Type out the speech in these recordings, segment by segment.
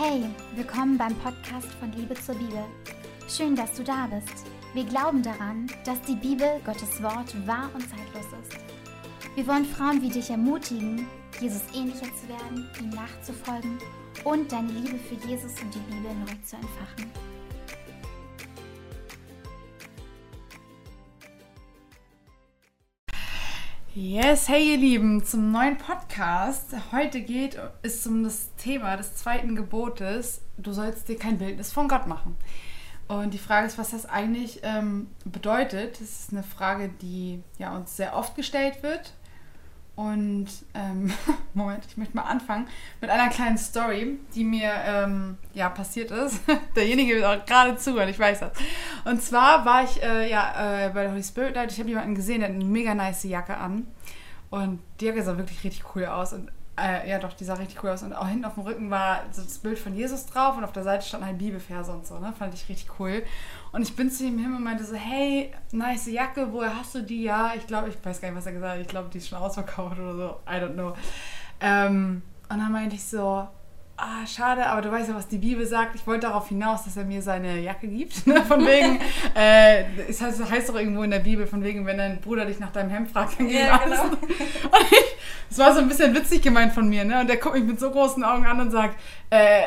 Hey, willkommen beim Podcast von Liebe zur Bibel. Schön, dass du da bist. Wir glauben daran, dass die Bibel, Gottes Wort, wahr und zeitlos ist. Wir wollen Frauen wie dich ermutigen, Jesus ähnlicher zu werden, ihm nachzufolgen und deine Liebe für Jesus und die Bibel neu zu entfachen. Yes, hey ihr Lieben, zum neuen Podcast. Heute geht es um das Thema des zweiten Gebotes. Du sollst dir kein Bildnis von Gott machen. Und die Frage ist, was das eigentlich ähm, bedeutet. Das ist eine Frage, die ja uns sehr oft gestellt wird und ähm, Moment, ich möchte mal anfangen mit einer kleinen Story, die mir ähm, ja passiert ist. Derjenige wird auch gerade zuhören, ich weiß das. Und zwar war ich äh, ja äh, bei der Holy Spirit Night. Ich habe jemanden gesehen, der hat eine mega nice Jacke an. Und die Jacke sah wirklich richtig cool aus. Und äh, ja, doch, die sah richtig cool aus. Und auch hinten auf dem Rücken war so das Bild von Jesus drauf und auf der Seite stand halt Bibelverse und so, ne? Fand ich richtig cool. Und ich bin zu ihm hin und meinte so, hey, nice Jacke, woher hast du die? Ja, ich glaube, ich weiß gar nicht, was er gesagt hat. Ich glaube, die ist schon ausverkauft oder so. I don't know. Ähm, und dann meinte ich so, ah, schade, aber du weißt ja, was die Bibel sagt. Ich wollte darauf hinaus, dass er mir seine Jacke gibt. Ne? Von wegen, äh, es heißt, heißt doch irgendwo in der Bibel, von wegen, wenn dein Bruder dich nach deinem Hemd fragt, dann gib Ja, alles. genau. Und ich, das war so ein bisschen witzig gemeint von mir, ne? Und der guckt mich mit so großen Augen an und sagt, äh,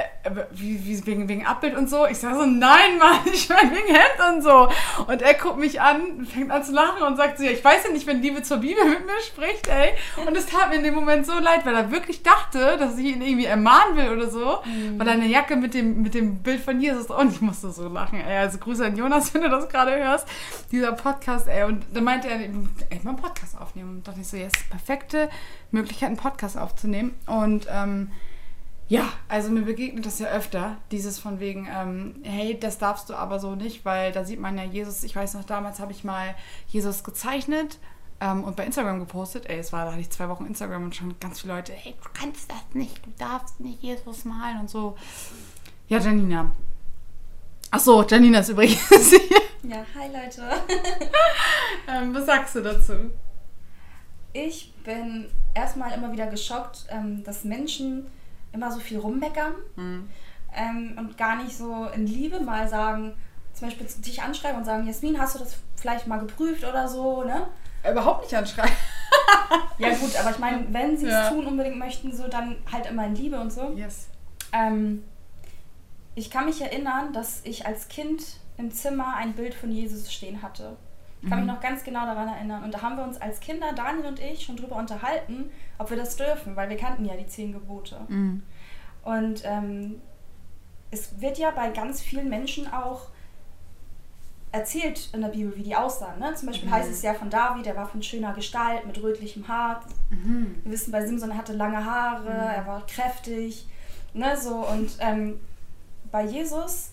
wie, wie, wegen, wegen Abbild und so. Ich sage so, nein, Mann, ich meine wegen Hemd und so. Und er guckt mich an, fängt an zu lachen und sagt so, ja, ich weiß ja nicht, wenn Liebe zur Bibel mit mir spricht, ey. Und es tat mir in dem Moment so leid, weil er wirklich dachte, dass ich ihn irgendwie ermahnen will oder so. Weil er eine Jacke mit dem, mit dem Bild von Jesus und ich musste so lachen, ey. Also Grüße an Jonas, wenn du das gerade hörst. Dieser Podcast, ey. Und dann meinte er, ey, mal einen Podcast aufnehmen. Und dachte ich so, ja, ist perfekte Möglichkeit, einen Podcast aufzunehmen. Und ähm, ja, also mir begegnet das ja öfter, dieses von wegen, ähm, hey, das darfst du aber so nicht, weil da sieht man ja Jesus, ich weiß noch, damals habe ich mal Jesus gezeichnet ähm, und bei Instagram gepostet. Ey, es war, da hatte ich zwei Wochen Instagram und schon ganz viele Leute, hey, du kannst das nicht, du darfst nicht Jesus malen und so. Ja, Janina. Ach so, Janina ist übrigens hier. Ja, hi Leute. Ähm, was sagst du dazu? Ich bin erstmal immer wieder geschockt, ähm, dass Menschen immer so viel rummeckern ähm, und gar nicht so in Liebe mal sagen, zum Beispiel dich anschreiben und sagen, Jasmin, hast du das vielleicht mal geprüft oder so, ne? Überhaupt nicht anschreien. Ja gut, aber ich meine, wenn sie es Ja. tun unbedingt möchten, so dann halt immer in Liebe und so. Yes. Ähm, ich kann mich erinnern, dass ich als Kind im Zimmer ein Bild von Jesus stehen hatte. Ich kann mich noch ganz genau daran erinnern. Und da haben wir uns als Kinder, Daniel und ich, schon drüber unterhalten, ob wir das dürfen, weil wir kannten ja die zehn Gebote. Mhm. Und ähm, es wird ja bei ganz vielen Menschen auch erzählt in der Bibel, wie die aussahen. Ne? Zum Beispiel Mhm. heißt es ja von David, er war von schöner Gestalt, mit rötlichem Haar. Mhm. Wir wissen bei Simson, er hatte lange Haare, er war kräftig. Ne, so. Und ähm, bei Jesus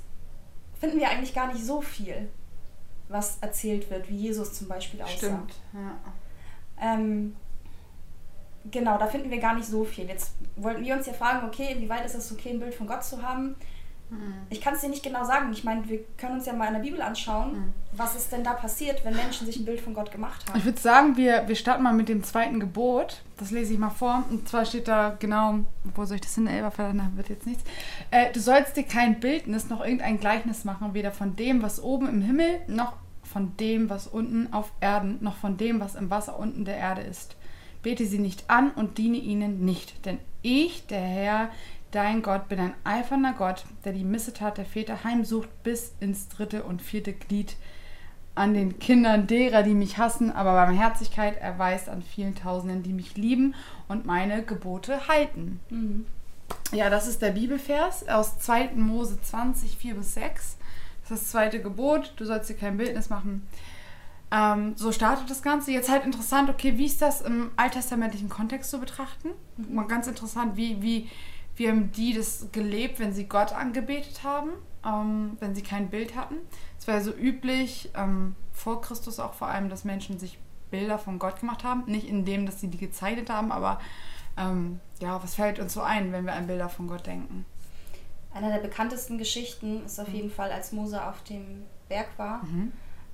finden wir eigentlich gar nicht so viel, was erzählt wird, wie Jesus zum Beispiel aussah. Stimmt. Ja. Ähm, genau, da finden wir gar nicht so viel. Jetzt wollten wir uns ja fragen, okay, inwieweit ist es okay, ein Bild von Gott zu haben? Mhm. Ich kann es dir nicht genau sagen. Ich meine, wir können uns ja mal in der Bibel anschauen, was ist denn da passiert, wenn Menschen sich ein Bild von Gott gemacht haben. Ich würde sagen, wir, wir starten mal mit dem zweiten Gebot. Das lese ich mal vor. Und zwar steht da genau, wo soll ich das hin? Elberfelder, na, wird jetzt nichts. Äh, du sollst dir kein Bildnis noch irgendein Gleichnis machen, weder von dem, was oben im Himmel, noch von dem, was unten auf Erden, noch von dem, was im Wasser unten der Erde ist. Bete sie nicht an und diene ihnen nicht, denn ich, der Herr, dein Gott, bin ein eifernder Gott, der die Missetat der Väter heimsucht bis ins dritte und vierte Glied an den Kindern derer, die mich hassen, aber Barmherzigkeit erweist an vielen Tausenden, die mich lieben und meine Gebote halten. Mhm. Ja, das ist der Bibelvers aus 2. Mose 20, 4 bis 6. Das ist das zweite Gebot, du sollst dir kein Bildnis machen. Ähm, so startet das Ganze. Jetzt halt interessant, okay, wie ist das im alttestamentlichen Kontext zu betrachten? Mal ganz interessant, wie, wie, wie haben die das gelebt, wenn sie Gott angebetet haben, ähm, wenn sie kein Bild hatten? Es war ja so üblich, ähm, vor Christus auch vor allem, dass Menschen sich Bilder von Gott gemacht haben. Nicht in dem, dass sie die gezeichnet haben, aber ähm, ja, was fällt uns so ein, wenn wir an Bilder von Gott denken? Einer der bekanntesten Geschichten ist auf jeden Fall, als Mose auf dem Berg war,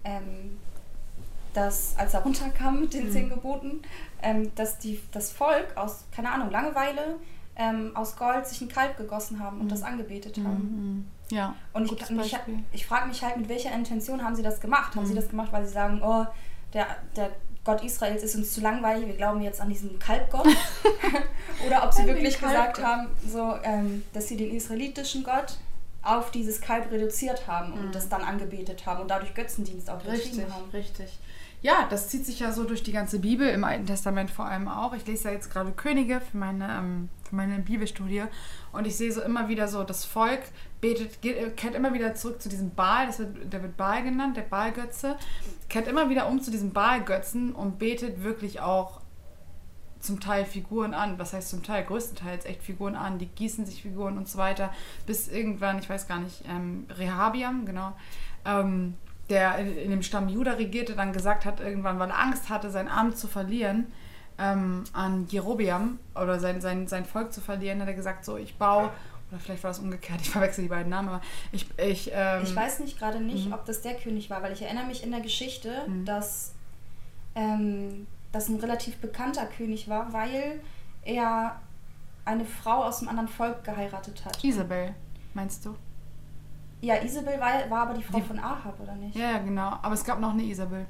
ähm, dass, als er runterkam mit den zehn Geboten, ähm, dass die, das Volk aus, keine Ahnung, Langeweile ähm, aus Gold sich ein Kalb gegossen haben und das angebetet haben. Mhm. Ja. Und ich, gutes und ich, frage mich halt, mit welcher Intention haben sie das gemacht? Haben sie das gemacht, weil sie sagen, oh, der, der Gott Israels ist uns zu langweilig, wir glauben jetzt an diesen Kalbgott? Oder ob sie wirklich gesagt haben, so, ähm, dass sie den israelitischen Gott auf dieses Kalb reduziert haben und das dann angebetet haben und dadurch Götzendienst auch Richtig, haben. richtig. Ja, das zieht sich ja so durch die ganze Bibel, im Alten Testament vor allem auch. Ich lese ja jetzt gerade Könige für meine, ähm, für meine Bibelstudie und ich sehe so immer wieder so, das Volk betet, geht, kehrt immer wieder zurück zu diesem Baal, das wird, der wird Baal genannt, der Baalgötze, kehrt immer wieder um zu diesem Baalgötzen und betet wirklich auch zum Teil Figuren an. Was heißt zum Teil? Größtenteils echt Figuren an. Die gießen sich Figuren und so weiter. Bis irgendwann, ich weiß gar nicht, ähm, Rehabiam, genau, ähm, der in, in dem Stamm Juda regierte, dann gesagt hat, irgendwann, weil er Angst hatte, sein Amt zu verlieren, ähm, an Jerobeam oder sein, sein, sein Volk zu verlieren, hat er gesagt, so, ich baue, oder vielleicht war es umgekehrt, ich verwechsel die beiden Namen, aber ich, ich, ähm, Ich weiß nicht gerade nicht, Mhm. ob das der König war, weil ich erinnere mich in der Geschichte, dass ähm, das ein relativ bekannter König war, weil er eine Frau aus einem anderen Volk geheiratet hat. Isabel, meinst du? Ja, Isabel war, war aber die Frau Die- von Ahab, oder nicht? Ja, genau. Aber es gab noch eine Isabel.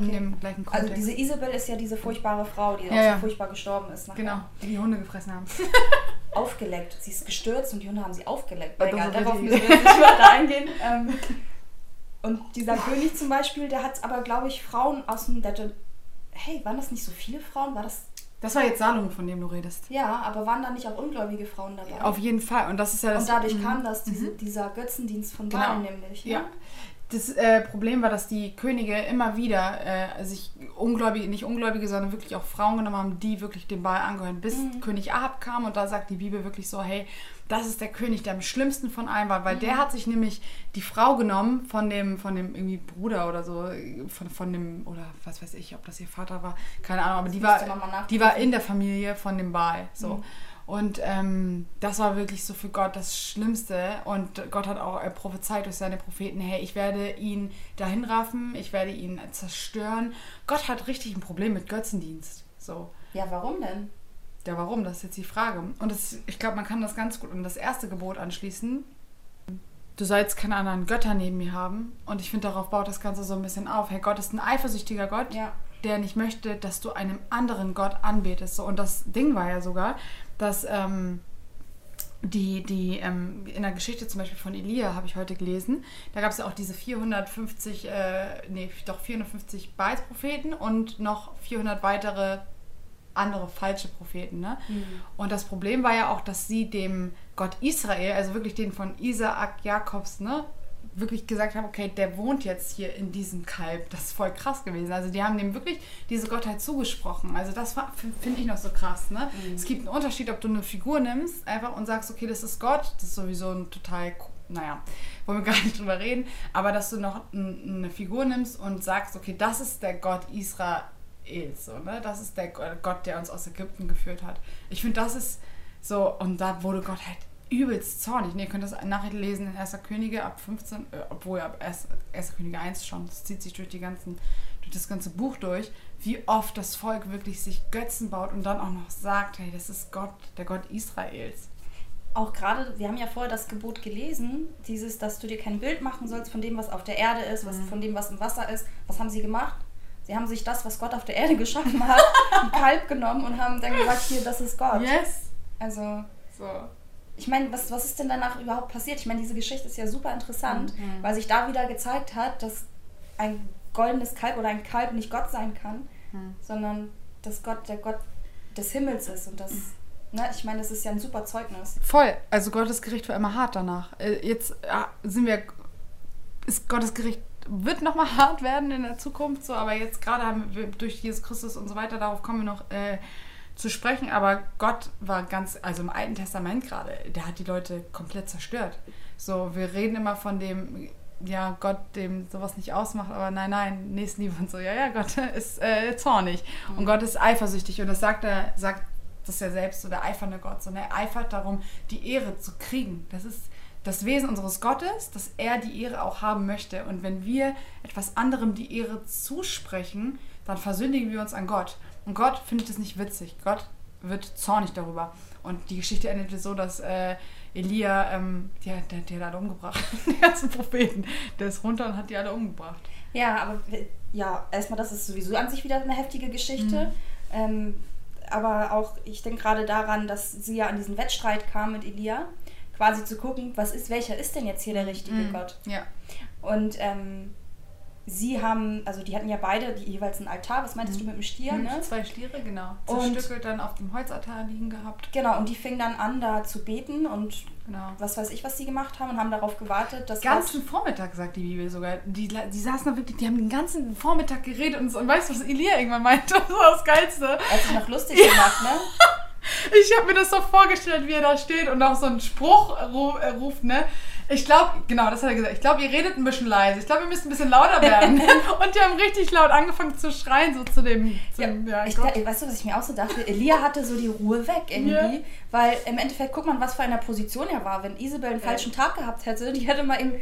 In dem gleichen Kontext. Also diese Isabel ist ja diese furchtbare Frau, die Ja, auch ja. so furchtbar gestorben ist. Nachher. Genau, die die Hunde gefressen haben. Aufgeleckt. Sie ist gestürzt und die Hunde haben sie aufgeleckt. Ja, egal, darauf müssen wir jetzt nicht weiter eingehen. Ähm, und dieser König zum Beispiel, der hat aber, glaube ich, Frauen aus dem... Der hey, waren das nicht so viele Frauen? War das... Das war jetzt Salomo, von dem du redest. Ja, aber waren da nicht auch ungläubige Frauen dabei? Auf jeden Fall. Und das ist ja das. und dadurch Mhm. kam das, diese, dieser Götzendienst von Genau. Baal nämlich. Ne? Ja. Das äh, Problem war, dass die Könige immer wieder äh, sich Ungläubige, nicht Ungläubige, sondern wirklich auch Frauen genommen haben, die wirklich dem Baal angehören. Bis Mhm. König Ahab kam und da sagt die Bibel wirklich so, hey, das ist der König, der am schlimmsten von allen war, weil der hat sich nämlich die Frau genommen von dem, von dem irgendwie Bruder oder so, von, von dem, oder was weiß ich, ob das ihr Vater war, keine Ahnung, aber die war, die war in der Familie von dem Baal. So. Mhm. Und ähm, das war wirklich so für Gott das Schlimmste. Und Gott hat auch äh, prophezeit durch seine Propheten, hey, ich werde ihn dahin raffen, ich werde ihn zerstören. Gott hat richtig ein Problem mit Götzendienst. So. ja, warum denn? Ja, warum? Das ist jetzt die Frage. Und das, ich glaube, man kann das ganz gut an das erste Gebot anschließen. Du sollst keine anderen Götter neben mir haben. Und ich finde, darauf baut das Ganze so ein bisschen auf. Hey, Gott ist ein eifersüchtiger Gott Ja. Der nicht möchte, dass du einem anderen Gott anbetest. So, und das Ding war ja sogar, dass ähm, die, die ähm, in der Geschichte zum Beispiel von Elia, habe ich heute gelesen, da gab es ja auch diese 450, äh, nee, doch 450 Baals-Propheten und noch 400 weitere andere falsche Propheten. Ne? Und das Problem war ja auch, dass sie dem Gott Israel, also wirklich den von Isaak Jakobs, ne, wirklich gesagt haben, okay, der wohnt jetzt hier in diesem Kalb. Das ist voll krass gewesen. Also die haben dem wirklich diese Gottheit zugesprochen. Also das finde ich noch so krass. Ne? Es gibt einen Unterschied, ob du eine Figur nimmst einfach und sagst, okay, das ist Gott. Das ist sowieso ein total, naja, wollen wir gar nicht drüber reden. Aber dass du noch eine Figur nimmst und sagst, okay, das ist der Gott Israels. So, ne? Das ist der Go- Gott, der uns aus Ägypten geführt hat. Ich finde, das ist so, und da wurde Gott halt übelst zornig. Ihr könnt das nachher lesen in 1. Könige ab 15, äh, obwohl ab 1. 1. Könige 1 schon, das zieht sich durch, die ganzen, durch das ganze Buch durch, wie oft das Volk wirklich sich Götzen baut und dann auch noch sagt, hey, das ist Gott, der Gott Israels. Auch gerade, wir haben ja vorher das Gebot gelesen, dieses, dass du dir kein Bild machen sollst von dem, was auf der Erde ist, was, von dem, was im Wasser ist. Was haben sie gemacht? Sie haben sich das, was Gott auf der Erde geschaffen hat, ein Kalb genommen und haben dann gesagt, hier, das ist Gott. Yes! Also, So. Ich meine, was, was ist denn danach überhaupt passiert? Ich meine, diese Geschichte ist ja super interessant, weil sich da wieder gezeigt hat, dass ein goldenes Kalb oder ein Kalb nicht Gott sein kann, sondern dass Gott der Gott des Himmels ist. Und das, ne, ich meine, das ist ja ein super Zeugnis. Voll. Also Gottes Gericht war immer hart danach. Äh, Jetzt ja, sind wir, ist Gottes Gericht wird nochmal hart werden in der Zukunft, so, aber jetzt gerade haben wir durch Jesus Christus und so weiter, darauf kommen wir noch äh, zu sprechen, aber Gott war ganz, also im Alten Testament gerade, der hat die Leute komplett zerstört. So, wir reden immer von dem, ja, Gott, dem sowas nicht ausmacht, aber nein, nein, Nächstenliebe und so, ja, ja, Gott ist äh, zornig und Gott ist eifersüchtig und das sagt er, sagt das ja selbst so der eifernde Gott, sondern er eifert darum, die Ehre zu kriegen. Das ist das Wesen unseres Gottes, dass er die Ehre auch haben möchte. Und wenn wir etwas anderem die Ehre zusprechen, dann versündigen wir uns an Gott. Und Gott findet es nicht witzig. Gott wird zornig darüber. Und die Geschichte endete so, dass äh, Elia, ähm, die, hat, der, der hat alle umgebracht, die ganzen Propheten. Der ist runter und hat die alle umgebracht. Ja, aber ja, erstmal, das ist sowieso an sich wieder eine heftige Geschichte. Mhm. Ähm, aber auch, ich denke gerade daran, dass sie ja an diesen Wettstreit kam mit Elia, quasi zu gucken, was ist, welcher ist denn jetzt hier der richtige mhm. Gott? Ja. Und ähm, sie haben, also die hatten ja beide die, jeweils einen Altar, was meintest mhm. du mit dem Stier, mhm, ne? Zwei Stiere, genau. Zerstückelt dann auf dem Holzaltar liegen gehabt. Genau, und die fingen dann an, da zu beten und genau. was weiß ich, was sie gemacht haben und haben darauf gewartet, dass. Den ganzen Vormittag, sagt die Bibel sogar. Die, die saßen da wirklich, die haben den ganzen Vormittag geredet und, so, und weißt du, was Elia irgendwann meinte? Das war das Geilste. Er hat sich noch lustig ja. gemacht, ne? Ich habe mir das so vorgestellt, wie er da steht und auch so einen Spruch ruft, ne? Ich glaube, genau, das hat er gesagt. Ich glaube, ihr redet ein bisschen leise. Ich glaube, ihr müsst ein bisschen lauter werden. und die haben richtig laut angefangen zu schreien, so zu dem. Zum, ja, ja ich, weißt du, was ich mir auch so dachte? Elia hatte so die Ruhe weg irgendwie. Yeah. Weil im Endeffekt, guck mal, was für eine Position er war. Wenn Isabel einen falschen Tag gehabt hätte, die hätte mal eben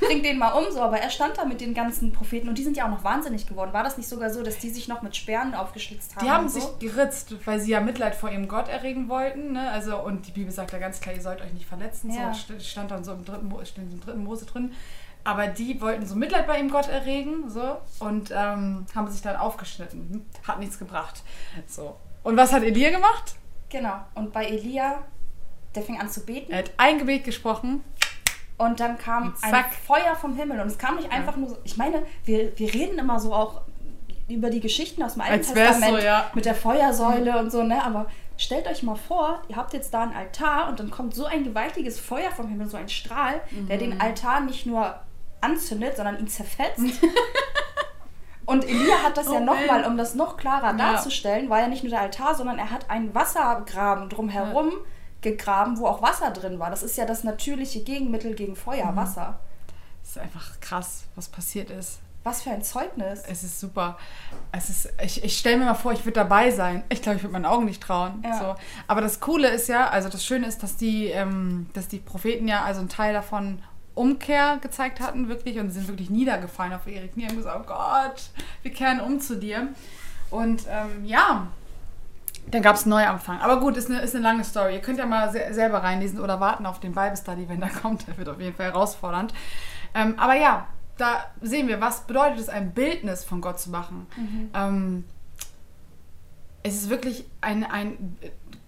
bring den mal um, so. Aber er stand da mit den ganzen Propheten und die sind ja auch noch wahnsinnig geworden. War das nicht sogar so, dass die sich noch mit Sperren aufgeschlitzt haben? Die haben so? sich geritzt, weil sie ja Mitleid vor ihrem Gott erregen wollten. Ne? Also, und die Bibel sagt ja ganz klar, ihr sollt euch nicht verletzen. Ja. So stand dann so im dritten, im dritten Mose drin. Aber die wollten so Mitleid bei ihm Gott erregen, so, und ähm, haben sich dann aufgeschnitten. Hat nichts gebracht. So. Und was hat Elia gemacht? Genau. Und bei Elia, der fing an zu beten. Er hat ein Gebet gesprochen und dann kam ein Feuer vom Himmel. Und es kam nicht einfach nur so. Ich meine, wir, wir reden immer so auch über die Geschichten aus dem Alten Testament so, ja. mit der Feuersäule mhm. und so, ne? Aber stellt euch mal vor, ihr habt jetzt da einen Altar und dann kommt so ein gewaltiges Feuer vom Himmel, so ein Strahl, mhm. der den Altar nicht nur anzündet, sondern ihn zerfetzt. Und Elia hat das oh, ja nochmal, um das noch klarer ja. darzustellen, war ja nicht nur der Altar, sondern er hat einen Wassergraben drumherum. Ja gegraben, wo auch Wasser drin war. Das ist ja das natürliche Gegenmittel gegen Feuer, mhm. Wasser. Das ist einfach krass, was passiert ist. Was für ein Zeugnis. Es ist super. Es ist, ich ich stelle mir mal vor, ich würde dabei sein. Ich glaube, ich würde meinen Augen nicht trauen. Ja. So. Aber das Coole ist ja, also das Schöne ist, dass die, ähm, dass die Propheten ja also einen Teil davon Umkehr gezeigt hatten, wirklich, und sie sind wirklich niedergefallen auf ihre Knie und gesagt, oh Gott, wir kehren um zu dir. Und ähm, ja, dann gab es einen Neuanfang. Aber gut, ist eine, ist eine lange Story. Ihr könnt ja mal se selber reinlesen oder warten auf den Bible Study, wenn der kommt. Der wird auf jeden Fall herausfordernd. Ähm, aber ja, da sehen wir, was bedeutet es, ein Bildnis von Gott zu machen. Mhm. Ähm, es ist wirklich ein, ein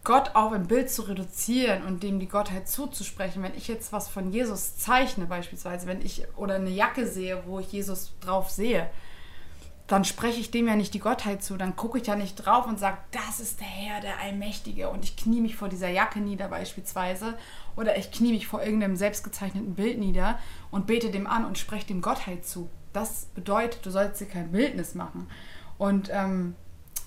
Gott auf ein Bild zu reduzieren und dem die Gottheit zuzusprechen. Wenn ich jetzt was von Jesus zeichne, beispielsweise, wenn ich oder eine Jacke sehe, wo ich Jesus drauf sehe, dann spreche ich dem ja nicht die Gottheit zu. Dann gucke ich ja nicht drauf und sage, das ist der Herr, der Allmächtige. Und ich knie mich vor dieser Jacke nieder beispielsweise. Oder ich knie mich vor irgendeinem selbstgezeichneten Bild nieder und bete dem an und spreche dem Gottheit zu. Das bedeutet, du sollst dir kein Bildnis machen. Und ähm,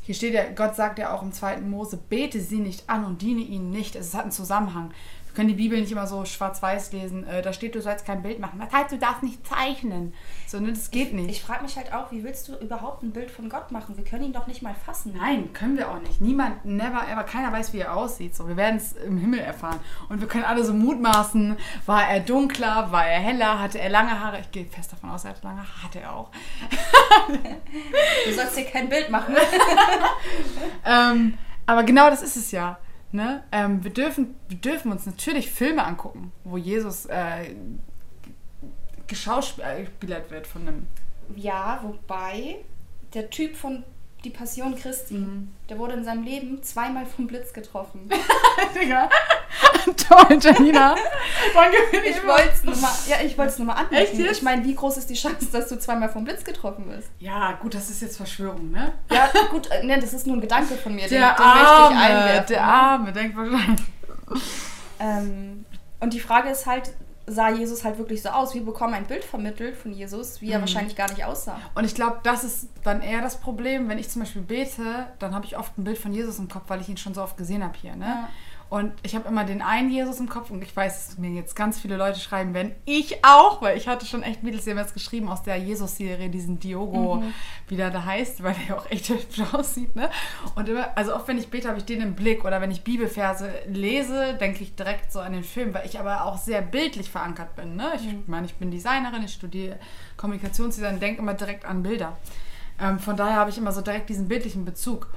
hier steht ja, Gott sagt ja auch im zweiten Mose, bete sie nicht an und diene ihnen nicht. Es hat einen Zusammenhang können die Bibel nicht immer so schwarz-weiß lesen. Äh, da steht, du sollst kein Bild machen. Das heißt, du darfst nicht zeichnen. So, ne, das geht nicht. Ich, ich frage mich halt auch, wie willst du überhaupt ein Bild von Gott machen? Wir können ihn doch nicht mal fassen. Nein, können wir auch nicht. Niemand, never, ever, keiner weiß, wie er aussieht. So, wir werden es im Himmel erfahren. Und wir können alle so mutmaßen, war er dunkler, war er heller, hatte er lange Haare? Ich gehe fest davon aus, er hatte lange Haare. Hatte er auch. du sollst dir kein Bild machen. ähm, aber genau das ist es ja. Ne? Ähm, wir, dürfen, wir dürfen uns natürlich Filme angucken, wo Jesus äh, geschauspielert wird von einem. Ja, wobei der Typ von Die Passion Christi, mhm. der wurde in seinem Leben zweimal vom Blitz getroffen. Digga. Toll, Janina. ich wollte es nur mal, ja, ich wollte es nur mal anmerken. Ich meine, wie groß ist die Chance, dass du zweimal vom Blitz getroffen wirst? Ja, gut, das ist jetzt Verschwörung, ne? Ja, gut, äh, ne, das ist nur ein Gedanke von mir, der den, den Arme, möchte ich einwerfen. Der Arme, denkt wahrscheinlich. Ähm, und die Frage ist halt, sah Jesus halt wirklich so aus? Wir bekommen ein Bild vermittelt von Jesus, wie er mhm. wahrscheinlich gar nicht aussah. Und ich glaube, das ist dann eher das Problem, wenn ich zum Beispiel bete, dann habe ich oft ein Bild von Jesus im Kopf, weil ich ihn schon so oft gesehen habe hier. Ne? Ja. Und ich habe immer den einen Jesus im Kopf und ich weiß, dass mir jetzt ganz viele Leute schreiben werden. Ich auch, weil ich hatte schon echt Mädels, die haben jetzt geschrieben aus der Jesus-Serie, diesen Diogo, mhm. wie der da heißt, weil der ja auch echt hübsch aussieht. Ne? Und immer, also oft, wenn ich bete, habe ich den im Blick oder wenn ich Bibelverse lese, denke ich direkt so an den Film, weil ich aber auch sehr bildlich verankert bin. Ne? Ich mhm. meine, ich bin Designerin, ich studiere Kommunikationsdesign, denke immer direkt an Bilder. Ähm, von daher habe ich immer so direkt diesen bildlichen Bezug.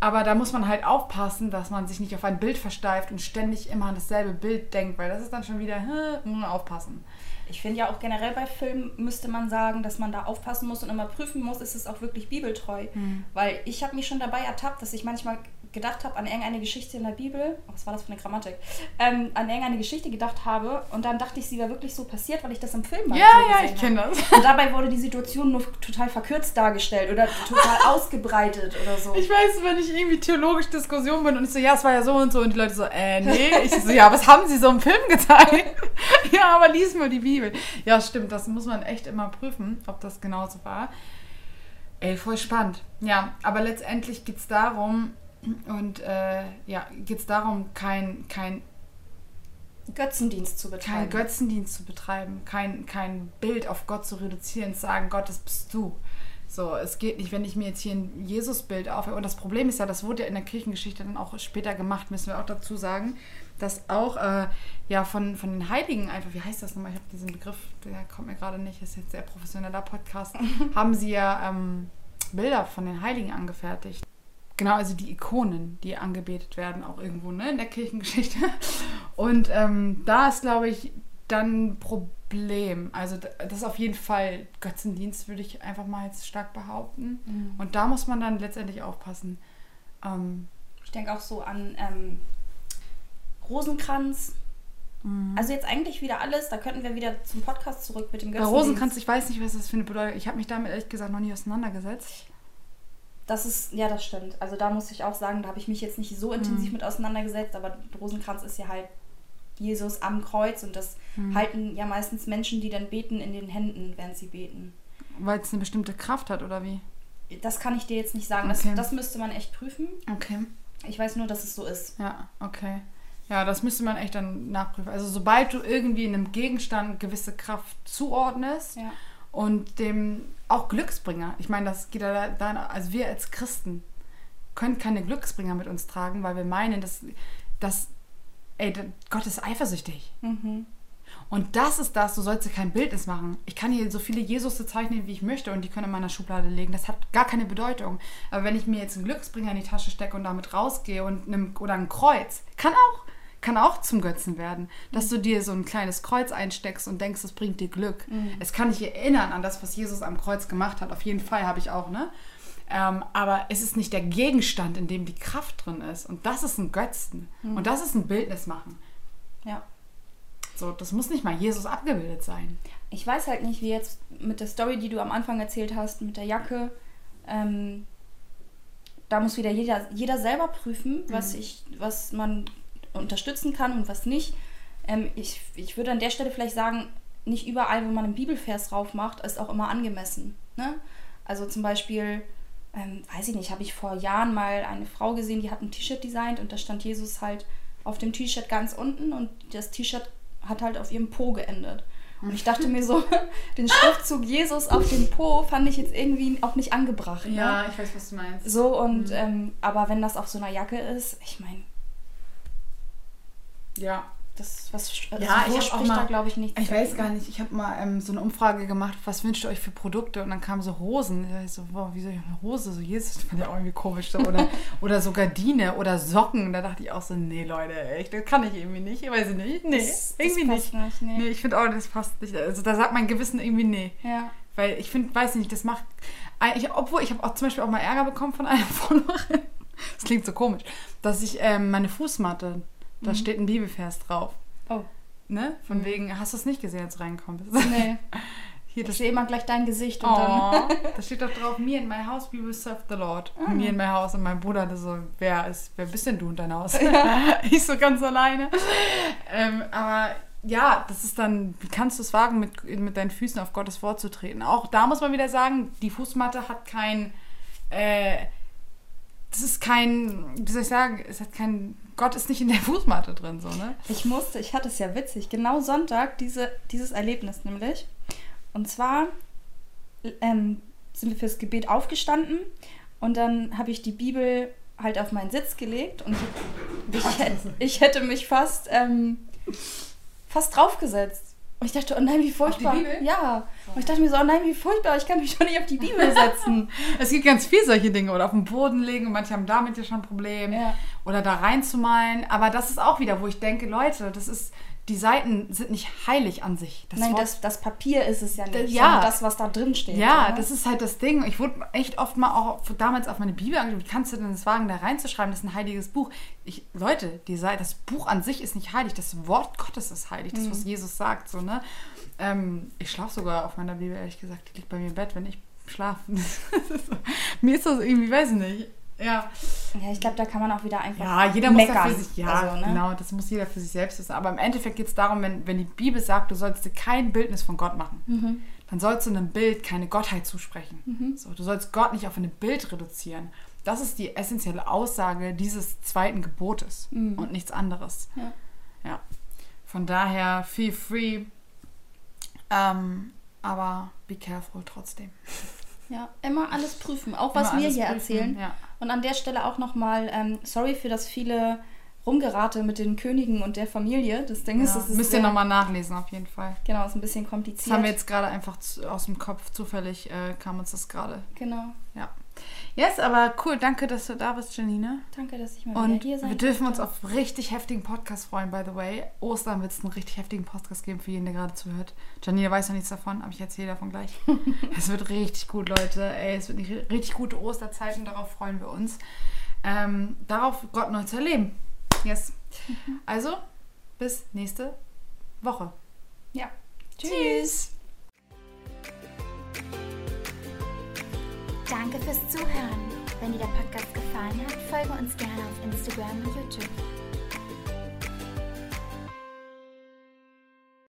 Aber da muss man halt aufpassen, dass man sich nicht auf ein Bild versteift und ständig immer an dasselbe Bild denkt, weil das ist dann schon wieder, hm, aufpassen. Ich finde ja auch generell bei Filmen müsste man sagen, dass man da aufpassen muss und immer prüfen muss, ist es auch wirklich bibeltreu. Mhm. Weil ich habe mich schon dabei ertappt, dass ich manchmal gedacht habe an irgendeine Geschichte in der Bibel, oh, was war das für eine Grammatik, ähm, an irgendeine Geschichte gedacht habe und dann dachte ich, sie wäre wirklich so passiert, weil ich das im Film mal Ja, ja, ich kenne das. Und dabei wurde die Situation nur total verkürzt dargestellt oder total ausgebreitet oder so. Ich weiß, wenn ich irgendwie theologisch Diskussion bin und ich so, ja, es war ja so und so und die Leute so, äh, nee. Ich so, ja, was haben sie so im Film gezeigt? ja, aber lies mal die Bibel. Ja, stimmt, das muss man echt immer prüfen, ob das genauso war. Ey, voll spannend. Ja, aber letztendlich geht es darum, und äh, ja, geht es darum, kein, kein Götzendienst zu betreiben. Kein Götzendienst zu betreiben, kein, kein Bild auf Gott zu reduzieren, zu sagen, Gott, das bist du. So, es geht nicht, wenn ich mir jetzt hier ein Jesusbild aufhöre. Und das Problem ist ja, das wurde ja in der Kirchengeschichte dann auch später gemacht, müssen wir auch dazu sagen, dass auch äh, ja von, von den Heiligen einfach, wie heißt das nochmal? Ich habe diesen Begriff, der kommt mir gerade nicht, ist jetzt sehr professioneller Podcast, haben sie ja ähm, Bilder von den Heiligen angefertigt. Genau, also die Ikonen, die angebetet werden, auch irgendwo ne, in der Kirchengeschichte. Und ähm, da ist, glaube ich, dann ein Problem. Also das ist auf jeden Fall Götzendienst, würde ich einfach mal jetzt stark behaupten. Mhm. Und da muss man dann letztendlich aufpassen. Ähm, ich denke auch so an ähm, Rosenkranz. Mhm. Also jetzt eigentlich wieder alles, da könnten wir wieder zum Podcast zurück mit dem Götzendienst. Bei Rosenkranz, ich weiß nicht, was das für eine Bedeutung Ich habe mich damit ehrlich gesagt noch nie auseinandergesetzt. Das ist, ja, das stimmt. Also da muss ich auch sagen, da habe ich mich jetzt nicht so intensiv mhm. mit auseinandergesetzt, aber Rosenkranz ist ja halt Jesus am Kreuz und das mhm. halten ja meistens Menschen, die dann beten, in den Händen, während sie beten. Weil es eine bestimmte Kraft hat, oder wie? Das kann ich dir jetzt nicht sagen. Okay. Das, das müsste man echt prüfen. Okay. Ich weiß nur, dass es so ist. Ja, okay. Ja, das müsste man echt dann nachprüfen. Also sobald du irgendwie einem Gegenstand gewisse Kraft zuordnest ja. Und dem auch Glücksbringer. Ich meine, das geht ja da, also wir als Christen können keine Glücksbringer mit uns tragen, weil wir meinen, dass, dass ey, Gott ist eifersüchtig. Mhm. Und das ist das, du sollst dir kein Bildnis machen. Ich kann hier so viele Jesus zeichnen, wie ich möchte und die können in meiner Schublade legen. Das hat gar keine Bedeutung. Aber wenn ich mir jetzt einen Glücksbringer in die Tasche stecke und damit rausgehe und einem, oder ein Kreuz, kann auch kann auch zum Götzen werden. Dass du dir so ein kleines Kreuz einsteckst und denkst, es bringt dir Glück. Mhm. Es kann dich erinnern an das, was Jesus am Kreuz gemacht hat. Auf jeden Fall habe ich auch, ne? Ähm, aber es ist nicht der Gegenstand, in dem die Kraft drin ist. Und das ist ein Götzen. Mhm. Und das ist ein Bildnis machen. Ja. So, das muss nicht mal Jesus abgebildet sein. Ich weiß halt nicht, wie jetzt mit der Story, die du am Anfang erzählt hast, mit der Jacke. Ähm, da muss wieder jeder, jeder selber prüfen, was, mhm. ich, was man unterstützen kann und was nicht. Ähm, ich, ich würde an der Stelle vielleicht sagen, nicht überall, wo man einen Bibelvers drauf macht, ist auch immer angemessen. Ne? Also zum Beispiel, ähm, weiß ich nicht, habe ich vor Jahren mal eine Frau gesehen, die hat ein T-Shirt designt und da stand Jesus halt auf dem T-Shirt ganz unten und das T-Shirt hat halt auf ihrem Po geendet. Und ich dachte mir so, den Schriftzug Jesus auf dem Po fand ich jetzt irgendwie auch nicht angebracht. Ne? Ja, ich weiß, was du meinst. So, und mhm. ähm, aber wenn das auf so einer Jacke ist, ich meine, ja. Das, was also ja, ich habe auch mal, glaube ich, nicht. Ich weiß gar nicht. Ich habe mal ähm, so eine Umfrage gemacht, was wünscht ihr euch für Produkte? Und dann kamen so Hosen. Ich so, wow, wieso eine Hose? So, Jesus, das fand ich auch irgendwie komisch. So. Oder, oder so Gardine oder Socken. Da dachte ich auch so, nee, Leute, echt, das kann ich irgendwie nicht. Ich weiß nicht. Nee, das, irgendwie das nicht. nicht nee. nee. ich finde auch, das passt nicht. Also da sagt mein Gewissen irgendwie nee. Ja. Weil ich finde, weiß nicht, das macht. Ich, obwohl, ich habe auch zum Beispiel auch mal Ärger bekommen von einer Followerin. Das klingt so komisch, dass ich ähm, meine Fußmatte da mhm. steht ein Bibelvers drauf. Oh. Ne? Von mhm. wegen, hast du es nicht gesehen, als du reinkommst? Nee. Hier, ich sehe immer gleich dein Gesicht und oh, dann. da steht doch drauf, me in my house we will serve the Lord. Mhm. Me in my house und mein Bruder der so, wer ist, wer bist denn du in dein Haus? Ja. ich so ganz alleine. Ähm, aber ja, das ist dann, wie kannst du es wagen, mit, mit deinen Füßen auf Gottes Wort zu treten? Auch da muss man wieder sagen, die Fußmatte hat kein, äh, das ist kein, wie soll ich sagen, es hat kein Gott ist nicht in der Fußmatte drin, so, ne? Ich musste, ich hatte es ja witzig, genau Sonntag diese, dieses Erlebnis nämlich. Und zwar ähm, sind wir fürs Gebet aufgestanden und dann habe ich die Bibel halt auf meinen Sitz gelegt und ich, ich, ich hätte mich fast, ähm, fast draufgesetzt. Und ich dachte, oh nein, wie furchtbar. die Bibel? Ja. Und ich dachte mir so, oh nein, wie furchtbar, ich kann mich doch nicht auf die Bibel setzen. Es gibt ganz viel solche Dinge. Oder auf den Boden legen und manche haben damit ja schon ein Problem. Ja. Oder da reinzumalen. Aber das ist auch wieder, wo ich denke, Leute, das ist, die Seiten sind nicht heilig an sich. Das nein, Wort- das, das Papier ist es ja nicht, Das- ja. das, was da drin steht. Ja, oder? das ist halt das Ding. Ich wurde echt oft mal auch damals auf meine Bibel angeschaut. Wie kannst du denn das wagen, da reinzuschreiben? Das ist ein heiliges Buch. Ich, Leute, die Seite, das Buch an sich ist nicht heilig. Das Wort Gottes ist heilig. Das, was Jesus sagt. So, ne? ähm, ich schlafe sogar auf meiner Bibel, ehrlich gesagt. Die liegt bei mir im Bett, wenn ich schlafe. Mir ist das irgendwie, weiß ich nicht. Ja. ja, ich glaube, da kann man auch wieder einfach Ja, jeder muss meckern. da für sich, ja, Also, ne? genau, das muss jeder für sich selbst wissen. Aber im Endeffekt geht es darum, wenn, wenn die Bibel sagt, du sollst dir kein Bildnis von Gott machen, Mhm. dann sollst du einem Bild keine Gottheit zusprechen. So, du sollst Gott nicht auf ein Bild reduzieren. Das ist die essentielle Aussage dieses zweiten Gebotes und nichts anderes. Mhm. Ja. Ja. Von daher, feel free. Ähm, aber be careful trotzdem. Ja, immer alles prüfen, auch was Immer wir hier prüfen, erzählen. ja. Und an der Stelle auch nochmal, ähm, sorry für das viele Rumgerate mit den Königen und der Familie. Das Ding ist, Ja, das ist müsst ihr nochmal nachlesen, auf jeden Fall. Genau, ist ein bisschen Das kompliziert. haben wir jetzt gerade einfach aus dem Kopf zufällig, äh, kam uns das gerade. Genau. Ja. Yes, aber cool, danke, dass du da bist, Janine. Danke, dass ich mal Und wieder hier sein wir dürfen uns auf richtig heftigen Podcast freuen, by the way. Ostern wird es einen richtig heftigen Podcast geben für jeden, der gerade zuhört. Janine weiß noch nichts davon, aber ich erzähle davon gleich. es wird richtig gut, Leute. Ey, es wird eine richtig gute Osterzeit und darauf freuen wir uns. Ähm, darauf Gott neu zu erleben. Yes. Mhm. Also, bis nächste Woche. Ja. Tschüss. Danke fürs Zuhören. Wenn dir der Podcast gefallen hat, folge uns gerne auf Instagram und YouTube.